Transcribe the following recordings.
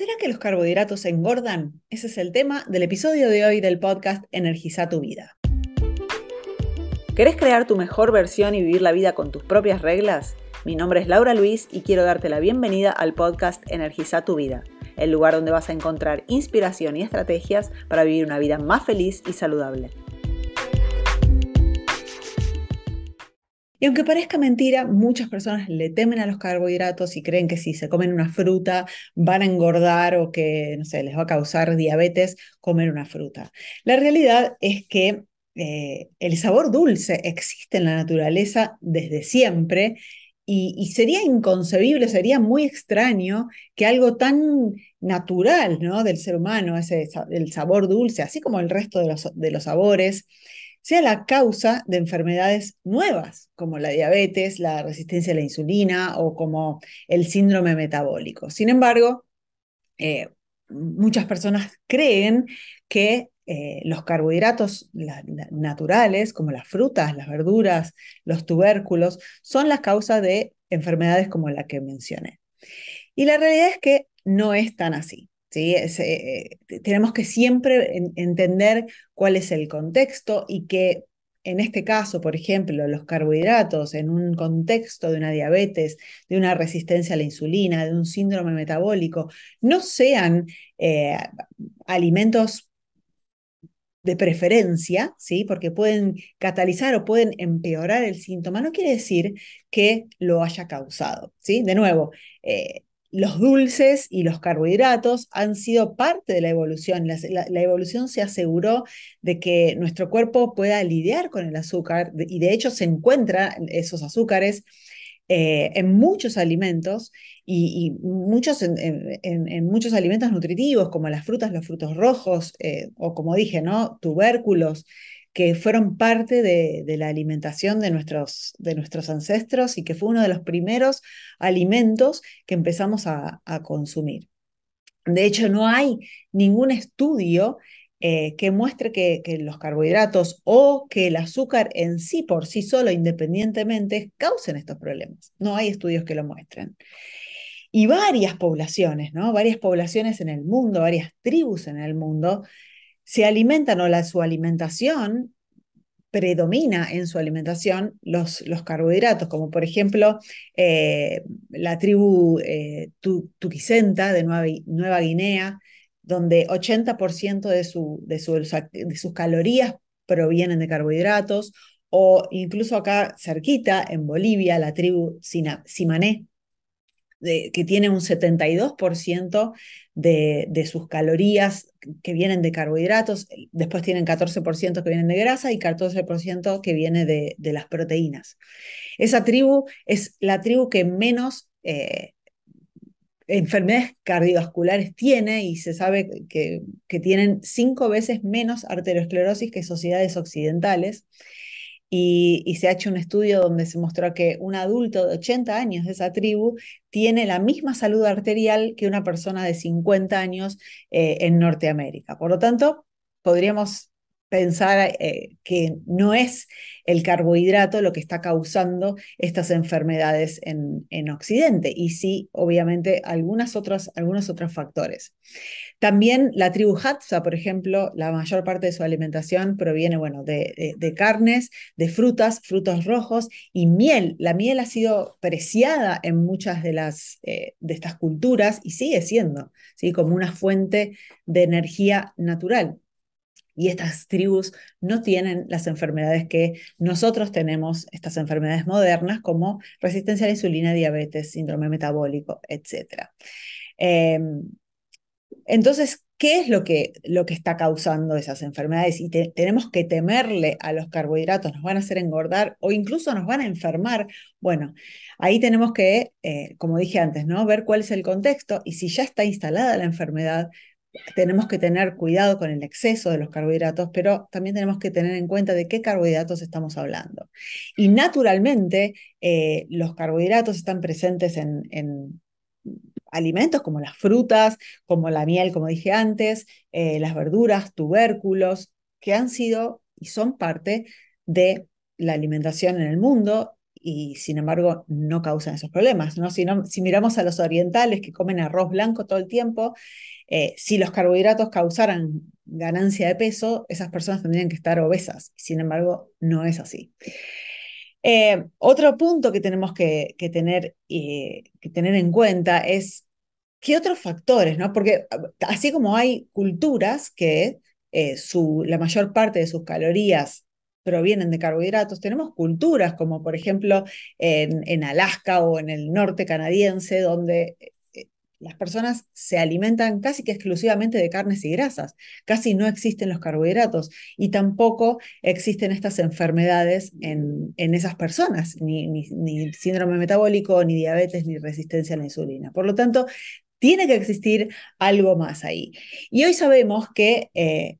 ¿Será que los carbohidratos engordan? Ese es el tema del episodio de hoy del podcast Energiza tu vida. ¿Querés crear tu mejor versión y vivir la vida con tus propias reglas? Mi nombre es Laura Luis y quiero darte la bienvenida al podcast Energiza tu vida, el lugar donde vas a encontrar inspiración y estrategias para vivir una vida más feliz y saludable. Y aunque parezca mentira, muchas personas le temen a los carbohidratos y creen que si se comen una fruta van a engordar o que, no sé, les va a causar diabetes comer una fruta. La realidad es que eh, el sabor dulce existe en la naturaleza desde siempre y, sería inconcebible, sería muy extraño que algo tan natural ¿no? del ser humano, ese, el sabor dulce, así como el resto de los, de los sabores, sea la causa de enfermedades nuevas, como la diabetes, la resistencia a la insulina o como el síndrome metabólico. Sin embargo, eh, muchas personas creen que eh, los carbohidratos naturales, como las frutas, las verduras, los tubérculos, son la causa de enfermedades como la que mencioné. Y la realidad es que no es tan así. ¿Sí? Eh, tenemos que siempre entender cuál es el contexto y que en este caso, por ejemplo, los carbohidratos en un contexto de una diabetes, de una resistencia a la insulina, de un síndrome metabólico, no sean eh, alimentos de preferencia, ¿sí? porque pueden catalizar o pueden empeorar el síntoma, no quiere decir que lo haya causado. ¿sí? De nuevo, eh, los dulces y los carbohidratos han sido parte de la evolución. La, evolución se aseguró de que nuestro cuerpo pueda lidiar con el azúcar y de hecho se encuentran esos azúcares eh, en muchos alimentos y, muchos, en, muchos alimentos nutritivos como las frutas, los frutos rojos eh, o como dije, ¿no? tubérculos que fueron parte de, la alimentación de nuestros, de nuestros, ancestros y que fue uno de los primeros alimentos que empezamos a, consumir. De hecho, no hay ningún estudio eh, que muestre que, los carbohidratos o que el azúcar en sí, por sí solo, independientemente, causen estos problemas. No hay estudios que lo muestren. Y varias poblaciones, ¿no? Varias poblaciones en el mundo, varias tribus en el mundo, se alimentan o la, su alimentación predomina en su alimentación los, los carbohidratos, como por ejemplo eh, la tribu eh, Tuquicenta de Nueva, Nueva, Guinea, donde 80% de, su, de, de sus calorías provienen de carbohidratos, o incluso acá cerquita, en Bolivia, la tribu Simané, que tiene un 72% de, de, sus calorías que vienen de carbohidratos, después tienen 14% que vienen de grasa y 14% que viene de, de, las proteínas. Esa tribu es la tribu que menos eh, enfermedades cardiovasculares tiene y se sabe que, que tienen cinco veces menos arteriosclerosis que sociedades occidentales y, se ha hecho un estudio donde se mostró que un adulto de 80 años de esa tribu tiene la misma salud arterial que una persona de 50 años eh, en Norteamérica. Por lo tanto, podríamos pensar eh, que no es el carbohidrato lo que está causando estas enfermedades en, en Occidente, y sí, obviamente, algunos otros factores. También la tribu Hatsa, por ejemplo, la mayor parte de su alimentación proviene, bueno, de, de, carnes, de frutas, frutos rojos y miel. La miel ha sido preciada en muchas de, las, eh, de estas culturas y sigue siendo, ¿sí? como una fuente de energía natural y estas tribus no tienen las enfermedades que nosotros tenemos, estas enfermedades modernas como resistencia a la insulina, diabetes, síndrome metabólico, etc. Em, entonces, ¿qué es lo que, lo que está causando esas enfermedades? Y tenemos que temerle a los carbohidratos, nos van a hacer engordar o incluso nos van a enfermar. Bueno, ahí tenemos que, eh, como dije antes, ¿no? ver cuál es el contexto y si ya está instalada la enfermedad, tenemos que tener cuidado con el exceso de los carbohidratos, pero también tenemos que tener en cuenta de qué carbohidratos estamos hablando. Y naturalmente, eh, los carbohidratos están presentes en, alimentos como las frutas, como la miel, como dije antes, eh, las verduras, tubérculos, que han sido y son parte de la alimentación en el mundo y sin embargo no causan esos problemas. ¿no? Si, miramos a los orientales que comen arroz blanco todo el tiempo, eh, si los carbohidratos causaran ganancia de peso, esas personas tendrían que estar obesas. Sin embargo, no es así. Eh, otro punto que tenemos que, tener, que tener en cuenta es qué otros factores, ¿no? Porque así como hay culturas que su, la mayor parte de sus calorías provienen de carbohidratos. Tenemos culturas como por ejemplo en, Alaska o en el norte canadiense, donde eh, las personas se alimentan casi que exclusivamente de carnes y grasas. Casi no existen los carbohidratos y tampoco existen estas enfermedades en, en esas personas, ni, ni, síndrome metabólico, ni diabetes, ni resistencia a la insulina. Por lo tanto, tiene que existir algo más ahí. Y hoy sabemos que eh,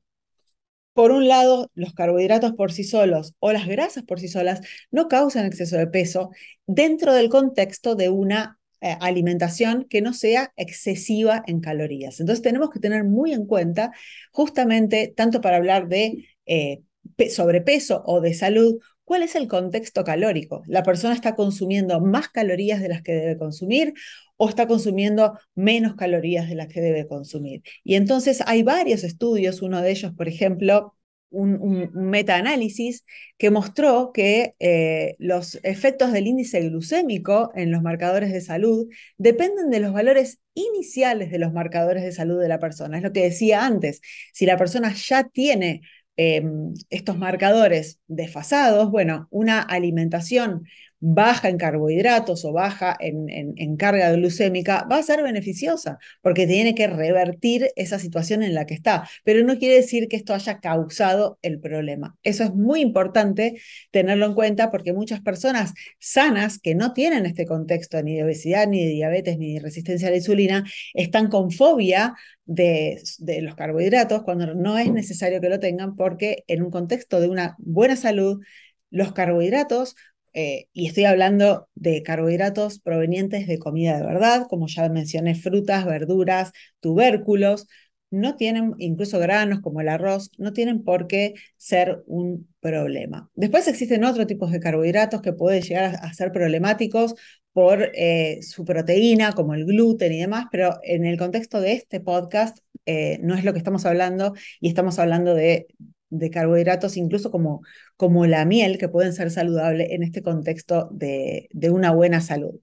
por un lado, los carbohidratos por sí solos o las grasas por sí solas no causan exceso de peso dentro del contexto de una eh, alimentación que no sea excesiva en calorías. Entonces tenemos que tener muy en cuenta, justamente, tanto para hablar de eh, sobrepeso o de salud, cuál es el contexto calórico. ¿La persona está consumiendo más calorías de las que debe consumir o está consumiendo menos calorías de las que debe consumir. Y entonces hay varios estudios, uno de ellos, por ejemplo, un, metaanálisis que mostró que eh, los efectos del índice glucémico en los marcadores de salud dependen de los valores iniciales de los marcadores de salud de la persona. Es lo que decía antes, si la persona ya tiene em, estos marcadores desfasados, bueno, una alimentación baja en carbohidratos o baja en, carga glucémica, va a ser beneficiosa, porque tiene que revertir esa situación en la que está. Pero no quiere decir que esto haya causado el problema. Eso es muy importante tenerlo en cuenta porque muchas personas sanas que no tienen este contexto ni de obesidad, ni de diabetes, ni de resistencia a la insulina, están con fobia de, de, los carbohidratos cuando no es necesario que lo tengan porque en un contexto de una buena salud, los carbohidratos eh, y estoy hablando de carbohidratos provenientes de comida de verdad, como ya mencioné, frutas, verduras, tubérculos, no tienen, incluso granos como el arroz, no tienen por qué ser un problema. Después existen otros tipos de carbohidratos que pueden llegar a, ser problemáticos por eh, su proteína, como el gluten y demás, pero en el contexto de este podcast eh, no es lo que estamos hablando y estamos hablando de de carbohidratos, incluso como, como la miel, que pueden ser saludables en este contexto de, una buena salud.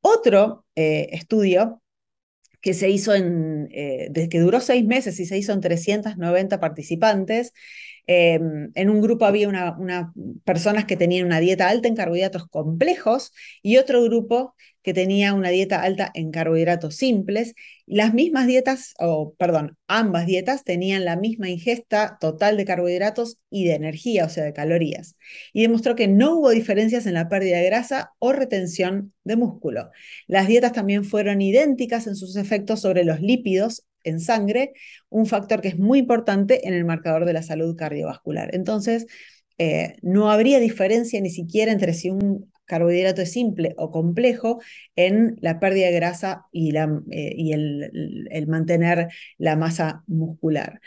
Otro eh, estudio que se hizo en, eh, que duró seis meses y se hizo en 390 participantes, Em, en un grupo había unas una personas que tenían una dieta alta en carbohidratos complejos y otro grupo que tenía una dieta alta en carbohidratos simples. Las mismas dietas, o perdón, ambas dietas tenían la misma ingesta total de carbohidratos y de energía, o sea, de calorías. Y demostró que no hubo diferencias en la pérdida de grasa o retención de músculo. Las dietas también fueron idénticas en sus efectos sobre los lípidos en sangre, un factor que es muy importante en el marcador de la salud cardiovascular. Entonces, eh, no habría diferencia ni siquiera entre si un carbohidrato es simple o complejo en la pérdida de grasa y, la, eh, y el, mantener la masa muscular.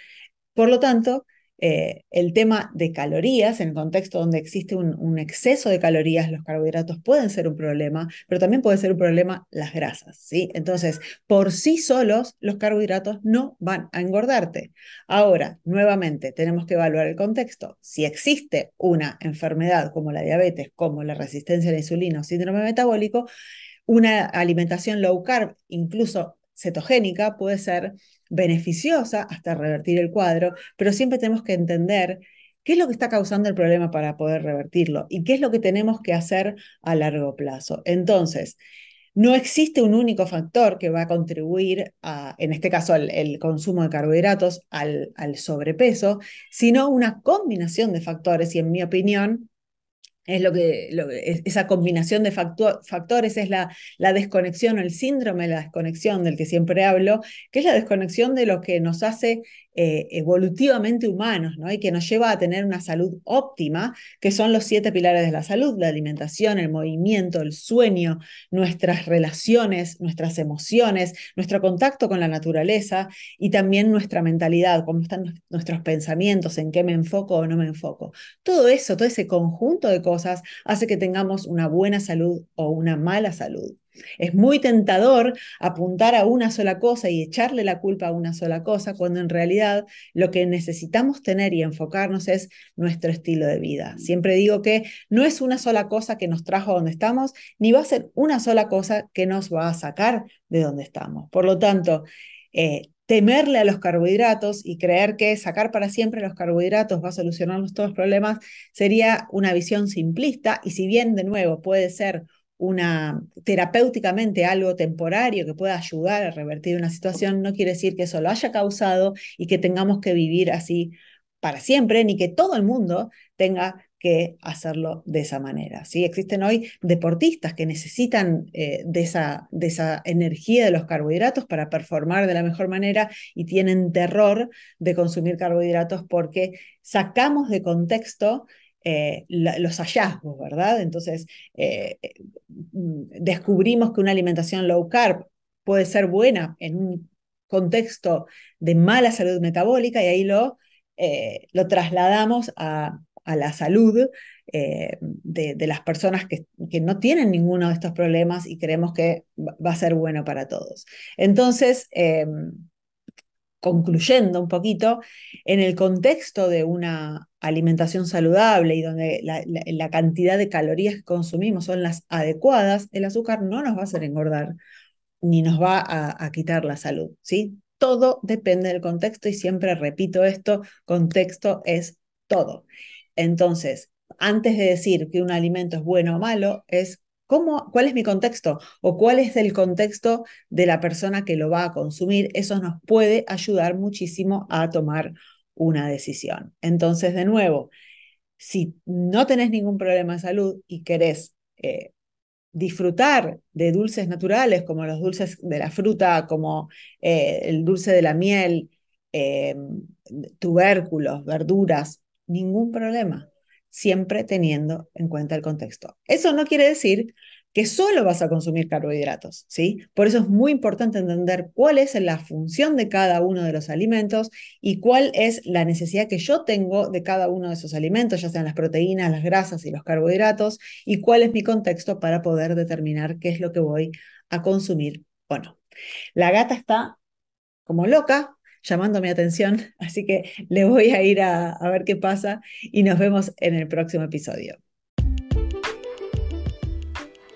Por lo tanto, eh, el tema de calorías, en el contexto donde existe un, exceso de calorías, los carbohidratos pueden ser un problema, pero también puede ser un problema las grasas, ¿sí? Entonces, por sí solos, los carbohidratos no van a engordarte. Ahora, nuevamente, tenemos que evaluar el contexto. Si existe una enfermedad como la diabetes, como la resistencia a la insulina o síndrome metabólico, una alimentación low carb, incluso cetogénica, puede ser beneficiosa hasta revertir el cuadro, pero siempre tenemos que entender qué es lo que está causando el problema para poder revertirlo y qué es lo que tenemos que hacer a largo plazo. Entonces, no existe un único factor que va a contribuir a, en este caso, al el consumo de carbohidratos, al, al sobrepeso, sino una combinación de factores y, en mi opinión, es lo que, esa combinación de factores es la, la desconexión el síndrome de la desconexión del que siempre hablo, que es la desconexión de lo que nos hace eh, evolutivamente humanos, ¿no? Y que nos lleva a tener una salud óptima, que son los siete pilares de la salud, la alimentación, el movimiento, el sueño, nuestras relaciones, nuestras emociones, nuestro contacto con la naturaleza y también nuestra mentalidad, cómo están nuestros pensamientos, en qué me enfoco o no me enfoco. Todo eso, todo ese conjunto de cosas hace que tengamos una buena salud o una mala salud. Es muy tentador apuntar a una sola cosa y echarle la culpa a una sola cosa, cuando en realidad lo que necesitamos tener y enfocarnos es nuestro estilo de vida. Siempre digo que no es una sola cosa que nos trajo a donde estamos, ni va a ser una sola cosa que nos va a sacar de donde estamos. Por lo tanto, eh, temerle a los carbohidratos y creer que sacar para siempre los carbohidratos va a solucionarnos todos los problemas sería una visión simplista y si bien de nuevo puede ser una terapéuticamente algo temporario que pueda ayudar a revertir una situación, no quiere decir que eso lo haya causado y que tengamos que vivir así para siempre, ni que todo el mundo tenga que hacerlo de esa manera. ¿sí? Existen hoy deportistas que necesitan eh, de, esa, de esa energía de los carbohidratos para performar de la mejor manera y tienen terror de consumir carbohidratos porque sacamos de contexto eh, los hallazgos, ¿verdad? Entonces, eh, descubrimos que una alimentación low carb puede ser buena en un contexto de mala salud metabólica y ahí lo, eh, lo trasladamos a, la salud de, las personas que, que, no tienen ninguno de estos problemas y creemos que va a ser bueno para todos. Entonces, concluyendo un poquito, en el contexto de una alimentación saludable y donde la, cantidad de calorías que consumimos son las adecuadas, el azúcar no nos va a hacer engordar ni nos va a, quitar la salud, ¿sí? Todo depende del contexto y siempre repito esto, contexto es todo. Entonces, antes de decir que un alimento es bueno o malo, es ¿Cuál es mi contexto? ¿O cuál es el contexto de la persona que lo va a consumir? Eso nos puede ayudar muchísimo a tomar una decisión. Entonces, de nuevo, si no tenés ningún problema de salud y querés eh, disfrutar de dulces naturales como los dulces de la fruta, como eh, el dulce de la miel, eh, tubérculos, verduras, ningún problema siempre teniendo en cuenta el contexto. Eso no quiere decir que solo vas a consumir carbohidratos, ¿sí? Por eso es muy importante entender cuál es la función de cada uno de los alimentos y cuál es la necesidad que yo tengo de cada uno de esos alimentos, ya sean las proteínas, las grasas y los carbohidratos, y cuál es mi contexto para poder determinar qué es lo que voy a consumir o no. La gata está como loca llamando mi atención, así que le voy a ir a, a ver qué pasa y nos vemos en el próximo episodio.